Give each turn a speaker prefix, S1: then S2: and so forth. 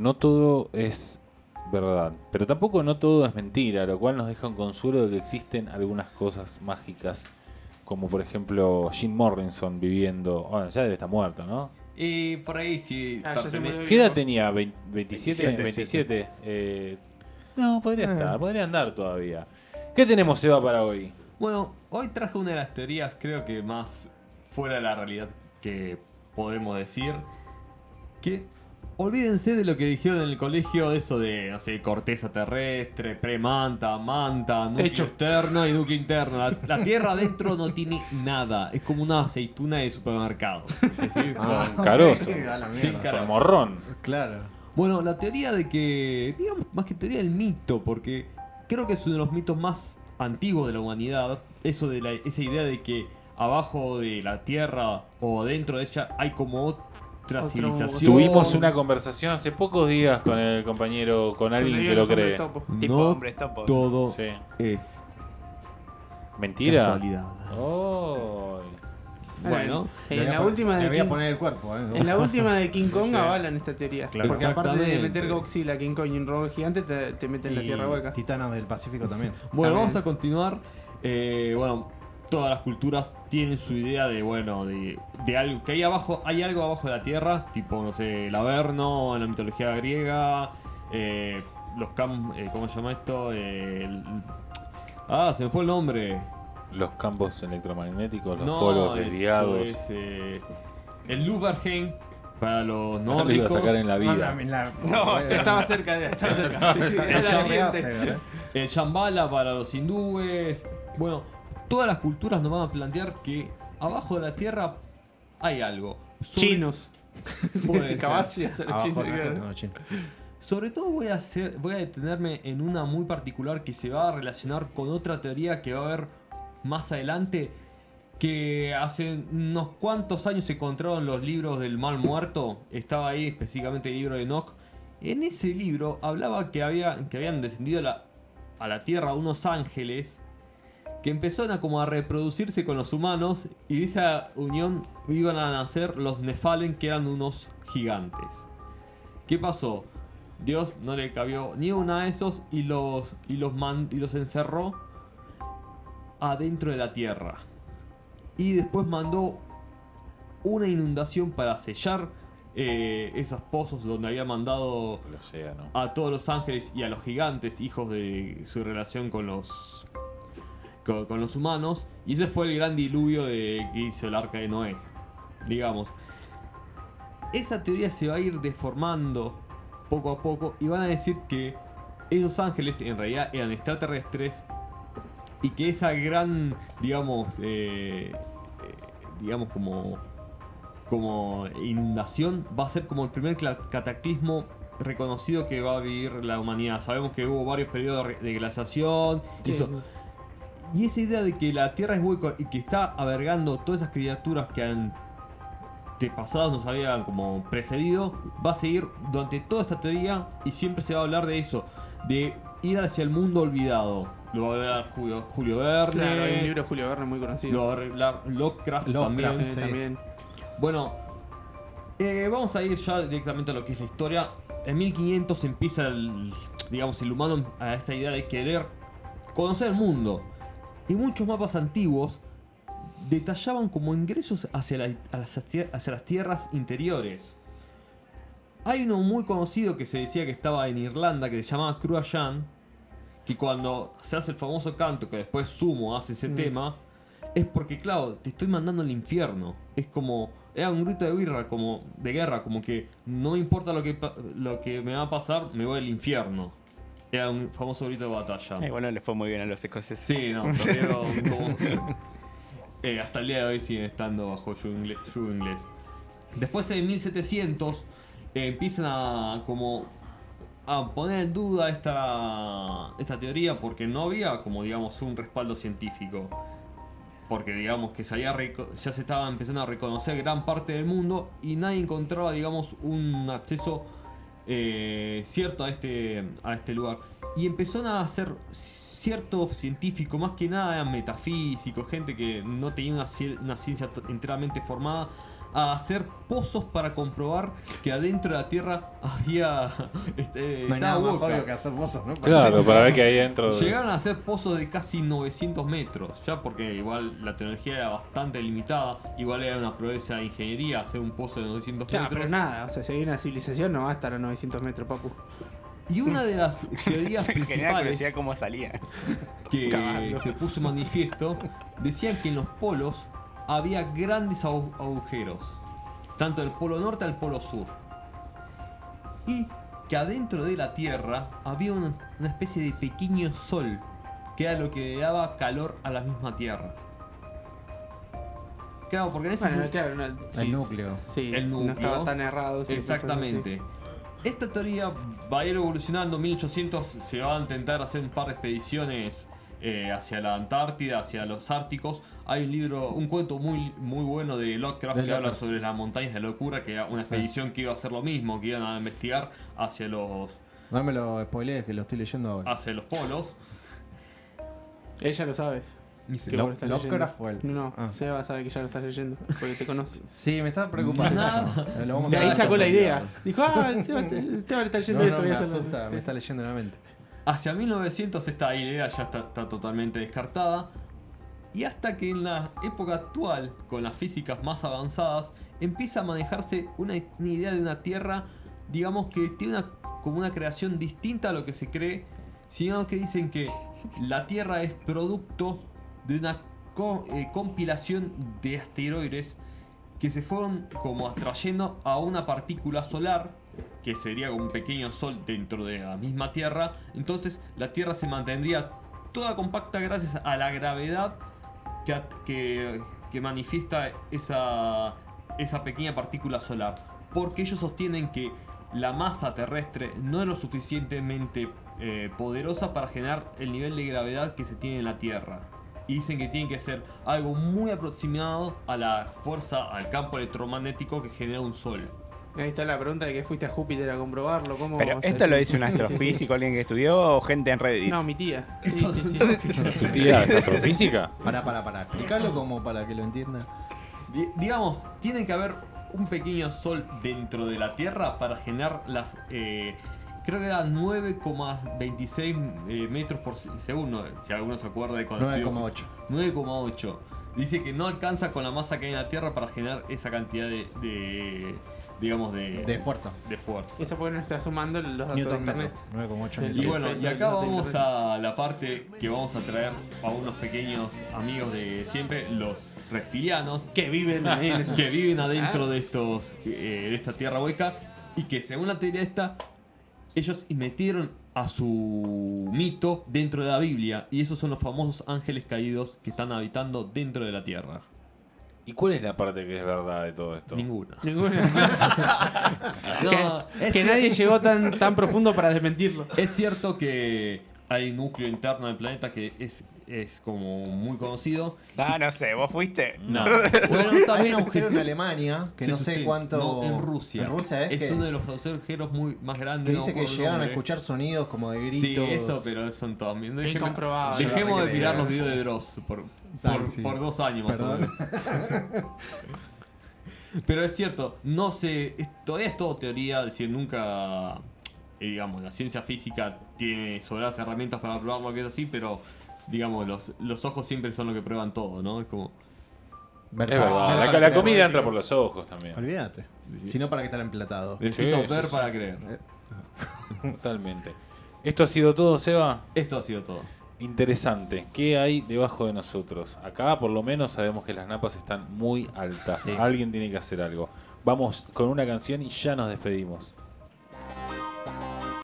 S1: no todo es verdad, pero tampoco no todo es mentira, lo cual nos deja un consuelo de que existen algunas cosas mágicas, como por ejemplo Jim Morrison viviendo, bueno, ya debe estar muerto, ¿no?
S2: Y por ahí sí.
S3: Ah.
S1: ¿Qué edad tenía? ¿Vein- ¿27?
S4: 27,
S1: 27. Eh, no, podría
S4: Eh.
S1: estar, podría andar todavía. ¿Qué tenemos, Eva, para hoy?
S2: Bueno, hoy traje una de las teorías, creo que más fuera de la realidad que podemos decir. Que olvídense de lo que dijeron en el colegio, de eso de, no sé, corteza terrestre, premanta, manta, núcleo
S3: Techo.
S2: externo y núcleo interno. La, la Tierra adentro no tiene nada, es como una aceituna de supermercado. Es decir,
S4: Ah,
S2: con-
S1: Carozo.
S4: ok, a la
S2: Sí,
S4: mierda.
S2: cara-
S1: Con morrón.
S4: Claro.
S2: Bueno, la teoría de que, digamos, más que teoría del mito, porque creo que es uno de los mitos más antiguos de la humanidad, eso de la, esa idea de que abajo de la Tierra o dentro de ella hay como
S3: Otro-
S2: civilización.
S1: Tuvimos una conversación hace pocos días con el compañero, con alguien que lo cree.
S3: topo.
S5: Tipo
S2: No
S5: hombres topos.
S2: todo
S1: Sí.
S2: es
S1: ¿Mentira?
S2: casualidad.
S1: Oh.
S2: Bueno,
S3: En
S4: Le voy
S3: la última
S4: le
S3: de
S4: voy a
S3: King,
S4: poner el cuerpo, ¿eh?
S3: en la última de King Kong avalan esta teoría.
S4: Claro.
S3: Porque aparte de
S2: Exactamente.
S3: meter Godzilla, King Kong y un robot gigante, te, te meten la tierra hueca.
S4: Titanos del Pacífico también.
S2: Bueno,
S3: También.
S2: vamos a continuar. Eh, bueno, todas las culturas tienen su idea de, bueno, de, de algo. Que hay abajo, hay algo abajo de la tierra, tipo, no sé, el Averno, en la mitología griega, eh, los cam. eh, ¿Cómo se llama esto? Eh, el- ah, se me fue el nombre.
S1: Los campos electromagnéticos, los
S2: no,
S1: polos desviados.
S2: es, eh, el Lubergen para los
S1: No lo iba a
S2: nórdicos.
S1: sacar en la
S4: Ah,
S1: vida.
S4: la- la-
S3: No,
S4: eh,
S3: estaba cerca de. Estaba cerca. Sí, sí.
S4: ¿eh?
S2: El Shambhala para los hindúes. Bueno, todas las culturas nos van a plantear que abajo de la tierra hay algo. Sobre-
S3: Chinos.
S2: Puede ser.
S4: tierra, no, chino.
S2: Sobre todo voy a hacer, voy a detenerme en una muy particular que se va a relacionar con otra teoría que va a haber más adelante. Que hace unos cuantos años se encontraron los libros del mal muerto. Estaba ahí específicamente el libro de Enoch. En ese libro hablaba que, había, que habían descendido a la, a la tierra unos ángeles que empezaron a como a reproducirse con los humanos y de esa unión iban a nacer los Nefalen que eran unos gigantes. ¿Qué pasó? Dios no le cabió ni una de esos y los, y los, man- y los encerró adentro de la tierra. Y después mandó una inundación para sellar eh, esos pozos donde había mandado a todos los ángeles y a los gigantes, hijos de su relación con los con, con los humanos. Y ese fue el gran diluvio de, que hizo el arca de Noé. Digamos. Esa teoría se va a ir deformando poco a poco y van a decir que esos ángeles en realidad eran extraterrestres y que esa gran, digamos, eh, eh, digamos como como inundación va a ser como el primer cataclismo reconocido que va a vivir la humanidad. Sabemos que hubo varios periodos de glaciación. y
S3: Sí,
S2: eso.
S3: sí.
S2: Y esa idea de que la Tierra es hueco y que está albergando todas esas criaturas que han pasados nos habían como precedido, va a seguir durante toda esta teoría y siempre se va a hablar de eso, de ir hacia el mundo olvidado. Lo va a hablar Julio, Julio Verne,
S3: Claro, hay un libro de Julio Verne muy
S2: lo
S3: conocido.
S2: va a hablar Lovecraft,
S4: Lovecraft,
S2: también.
S4: Sí.
S3: También.
S2: Bueno, eh, vamos a ir ya directamente a lo que es la historia. En 1500 empieza el, digamos, el humano a esta idea de querer conocer el mundo. Y muchos mapas antiguos detallaban como ingresos hacia, la- hacia las tierras interiores. Hay uno muy conocido que se decía que estaba en Irlanda que se llamaba Cruachan, que cuando se hace el famoso canto que después Sumo hace ese tema, es porque claro, te estoy mandando al infierno. Es como era un grito de guerra, como de guerra, como que no me importa lo que lo que me va a pasar, me voy al infierno. Era un famoso grito de batalla.
S5: Eh, bueno, le fue muy bien a los escoceses.
S2: Sí, no, perdieron como- Eh, hasta el día de hoy siguen estando bajo yugo inglés. Después en 1700 eh, empiezan a como a poner en duda esta, esta teoría porque no había como digamos un respaldo científico. Porque digamos que se había reco- ya se estaba empezando a reconocer gran parte del mundo y nadie encontraba digamos un acceso eh, cierto a este, a este lugar. Y empezaron a hacer cierto científico, más que nada eran metafísicos, gente que no tenía una, una ciencia enteramente formada, a hacer pozos para comprobar que adentro de la Tierra había. Este,
S4: No hay
S2: estaba
S4: nada más obvio que hacer pozos, ¿no?
S1: Claro, para ver que ahí adentro.
S2: Llegaron a hacer pozos de casi 900 metros, ya porque igual la tecnología era bastante limitada, igual era una proeza de ingeniería hacer un pozo de 900
S3: Ya,
S2: metros.
S3: pero nada, o sea, si hay una civilización no va a estar a 900 metros, papu.
S2: Y una de las teorías principales
S5: cómo salía.
S2: que se puso manifiesto decían que en los polos había grandes agu- agujeros, tanto del polo norte al polo sur. Y que adentro de la Tierra había una, una especie de pequeño sol, que era lo que le daba calor a la misma Tierra. Claro, porque en ese
S3: Bueno,
S2: sen-
S3: claro, no, sí,
S4: núcleo.
S3: Sí,
S2: El
S3: no
S2: núcleo.
S3: estaba tan errado. sí, cosas
S2: Exactamente. Esta teoría va a ir evolucionando. En 1800 se va a intentar hacer un par de expediciones eh, hacia la Antártida, hacia los Árticos. Hay un libro, un cuento muy, muy bueno de Lovecraft
S4: De
S2: que habla sobre las montañas de locura, que era una
S4: Sí.
S2: expedición que iba a hacer lo mismo, que iban a investigar hacia los,
S4: No me lo spoilees, que lo estoy leyendo ahora.
S2: hacia los polos.
S3: ya lo sabe. que
S4: Lo-
S3: vos lo estás
S4: Lovecraft o él.
S3: No, no,
S4: Ah.
S3: Seba sabe que ya lo estás leyendo, porque te conoce.
S4: Sí, me estaba preocupando. Lo vamos
S3: De
S4: a
S3: ahí sacó la idea. Dijo, ah, Seba, Seba le está leyendo
S4: No,
S3: esto.
S4: no,
S3: voy
S4: me
S3: a hacerlo".
S4: asusta,
S3: Sí,
S4: me está leyendo en la mente.
S2: Hacia 1900 esta idea ya está, totalmente descartada. Y hasta que en la época actual, con las físicas más avanzadas, empieza a manejarse una, una idea de una Tierra, digamos que tiene una, como una creación distinta a lo que se cree, sino que dicen que la Tierra es producto de una co- eh, compilación de asteroides que se fueron como atrayendo a una partícula solar que sería un pequeño sol dentro de la misma Tierra. Entonces la Tierra se mantendría toda compacta gracias a la gravedad que, que, que manifiesta esa, esa pequeña partícula solar. Porque ellos sostienen que la masa terrestre no es lo suficientemente eh, poderosa para generar el nivel de gravedad que se tiene en la Tierra. Y dicen que tiene que ser algo muy aproximado a la fuerza, al campo electromagnético que genera un sol.
S3: Ahí está la pregunta de que fuiste a Júpiter a comprobarlo. ¿Cómo
S5: Pero esto lo dice un
S3: Sí, sí, sí.
S5: astrofísico, alguien que estudió o gente en Reddit.
S3: No, mi tía. Sí, sí, sí.
S1: ¿Tu tía es astrofísica?
S4: Pará, pará, pará. Explícalo como para que lo entienda.
S2: Di- digamos, tiene que haber un pequeño sol dentro de la Tierra para generar las. eh, creo que era 9,26 eh, metros por se- segundo. Si alguno se acuerda de cuando estudió-
S4: 9,8.
S2: 9,8. Dice que no alcanza con la masa que hay en la Tierra para generar esa cantidad de. de- digamos, de,
S4: De fuerza.
S2: de fuerza.
S3: Eso porque no está sumando los datos de internet.
S4: metro. 9,8
S3: El-
S2: Y bueno, y acá vamos a la parte que vamos a traer a unos pequeños amigos de siempre, los reptilianos,
S3: Que viven
S2: que viven adentro de estos eh, de esta tierra hueca y que según la teoría esta ellos metieron a su mito dentro de la Biblia y esos son los famosos ángeles caídos que están habitando dentro de la tierra.
S1: ¿Y cuál es la parte que es verdad de todo esto?
S2: Ninguna.
S3: Ninguna.
S2: No,
S3: que
S2: es
S3: que nadie llegó tan, tan profundo para desmentirlo.
S2: Es cierto que hay un núcleo interno del planeta que es, es como muy conocido.
S5: Ah, no sé, vos fuiste.
S2: No.
S4: Hay
S2: Bueno,
S4: un
S2: también
S4: en Alemania, que no sé cuánto.
S2: No, en Rusia.
S4: En Rusia es, que,
S2: uno de los agujeros muy más grandes.
S4: que dice que llegaron a escuchar sonidos como de
S2: Sí,
S4: gritos.
S2: eso, pero son también. Dejemos, dejemos de mirar los videos de Dross por,
S4: Sí,
S2: por,
S4: sí.
S2: por dos años más
S4: Perdón.
S2: o menos. Pero es cierto, no sé, es- todavía es todo teoría, es decir, nunca, eh, digamos, la ciencia física tiene sobradas herramientas para probar lo que es así, pero, digamos, los, los ojos siempre son lo que prueban todo, ¿no? Es como,
S4: Ver-
S1: Es verdad,
S4: ver
S1: la,
S4: para
S1: la
S4: creer.
S1: comida entra por los ojos también.
S4: Olvídate. Si no, para que estar emplatado.
S2: necesito
S1: Sí,
S2: ver
S1: sí,
S2: para
S1: sí.
S2: creer.
S1: Totalmente. ¿Esto ha sido todo, Seba?
S2: Esto ha sido todo.
S1: Interesante. ¿Qué hay debajo de nosotros? Acá por lo menos sabemos que las napas están muy altas.
S4: Sí.
S1: Alguien tiene que hacer algo. Vamos con una canción y ya nos despedimos.